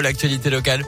l'actualité locale.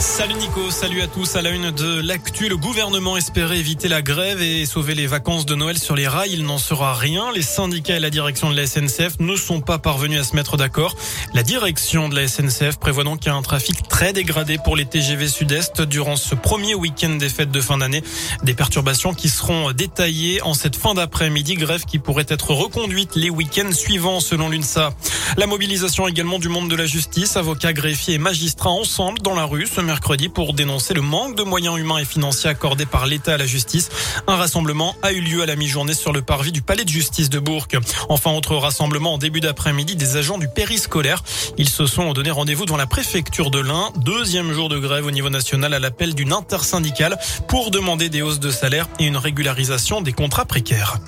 Salut Nico, salut à tous. À la une de l'actu, le gouvernement espérait éviter la grève et sauver les vacances de Noël sur les rails. Il n'en sera rien. Les syndicats et la direction de la SNCF ne sont pas parvenus à se mettre d'accord. La direction de la SNCF prévoit donc un trafic très dégradé pour les TGV Sud-Est durant ce premier week-end des fêtes de fin d'année. Des perturbations qui seront détaillées en cette fin d'après-midi. Grève qui pourrait être reconduite les week-ends suivants selon l'UNSA. La mobilisation également du monde de la justice, avocats, greffiers et magistrats ensemble dans la rue mercredi pour dénoncer le manque de moyens humains et financiers accordés par l'État à la justice. Un rassemblement a eu lieu à la mi-journée sur le parvis du palais de justice de Bourg. Enfin, autre rassemblement en début d'après-midi des agents du périscolaire. Ils se sont donné rendez-vous devant la préfecture de l'Ain. Deuxième jour de grève au niveau national à l'appel d'une intersyndicale pour demander des hausses de salaire et une régularisation des contrats précaires.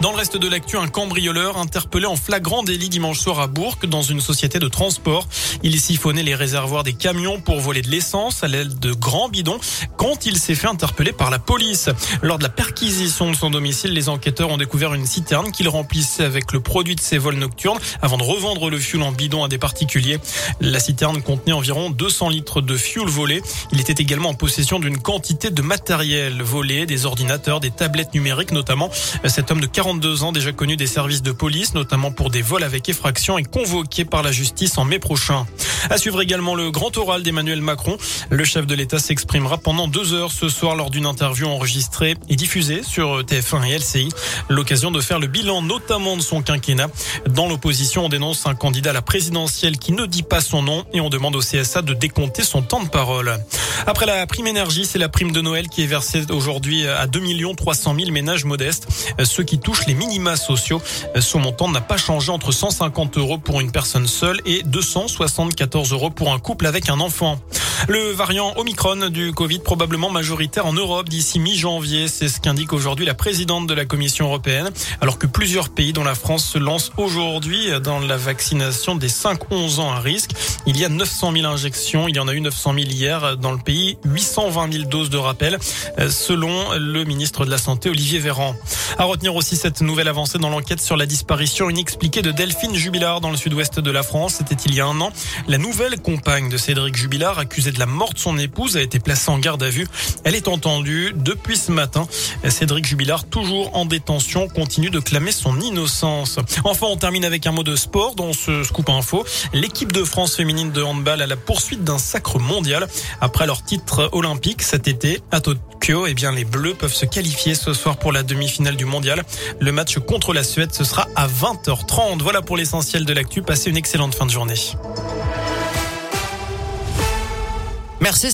Dans le reste de l'actu, un cambrioleur interpellé en flagrant délit dimanche soir à Bourg dans une société de transport. Il siphonnait les réservoirs des camions pour voler de l'essence à l'aide de grands bidons quand il s'est fait interpeller par la police. Lors de la perquisition de son domicile, les enquêteurs ont découvert une citerne qu'il remplissait avec le produit de ses vols nocturnes avant de revendre le fuel en bidon à des particuliers. La citerne contenait environ 200 litres de fuel volé. Il était également en possession d'une quantité de matériel volé, des ordinateurs, des tablettes numériques notamment. Cet homme de 40 42 ans, déjà connu des services de police, notamment pour des vols avec effraction, et convoqué par la justice en mai prochain. À suivre également le grand oral d'Emmanuel Macron. Le chef de l'État s'exprimera pendant deux heures ce soir lors d'une interview enregistrée et diffusée sur TF1 et LCI. L'occasion de faire le bilan notamment de son quinquennat. Dans l'opposition, on dénonce un candidat à la présidentielle qui ne dit pas son nom et on demande au CSA de décompter son temps de parole. Après la prime énergie, c'est la prime de Noël qui est versée aujourd'hui à 2 300 000 ménages modestes. Ceux qui touchent les minima sociaux. Son montant n'a pas changé entre 150 euros pour une personne seule et 274 euros pour un couple avec un enfant. Le variant Omicron du Covid probablement majoritaire en Europe d'ici mi-janvier, c'est ce qu'indique aujourd'hui la présidente de la Commission européenne, alors que plusieurs pays dont la France se lancent aujourd'hui dans la vaccination des 5-11 ans à risque. Il y a 900 000 injections, il y en a eu 900 000 hier dans le pays, 820 000 doses de rappel, selon le ministre de la Santé Olivier Véran. À retenir aussi cette nouvelle avancée dans l'enquête sur la disparition inexpliquée de Delphine Jubilard dans le sud-ouest de la France. C'était il y a un an. La nouvelle compagne de Cédric Jubilard accusée de la mort de son épouse a été placée en garde à vue. Elle est entendue depuis ce matin. Cédric Jubilard, toujours en détention, continue de clamer son innocence. Enfin, on termine avec un mot de sport dans ce scoop info. L'équipe de France féminine de handball à la poursuite d'un sacre mondial. Après leur titre olympique cet été à Tokyo, eh bien, les Bleus peuvent se qualifier ce soir pour la demi-finale du mondial. Le match contre la Suède, ce sera à 20h30. Voilà pour l'essentiel de l'actu. Passez une excellente fin de journée. Merci.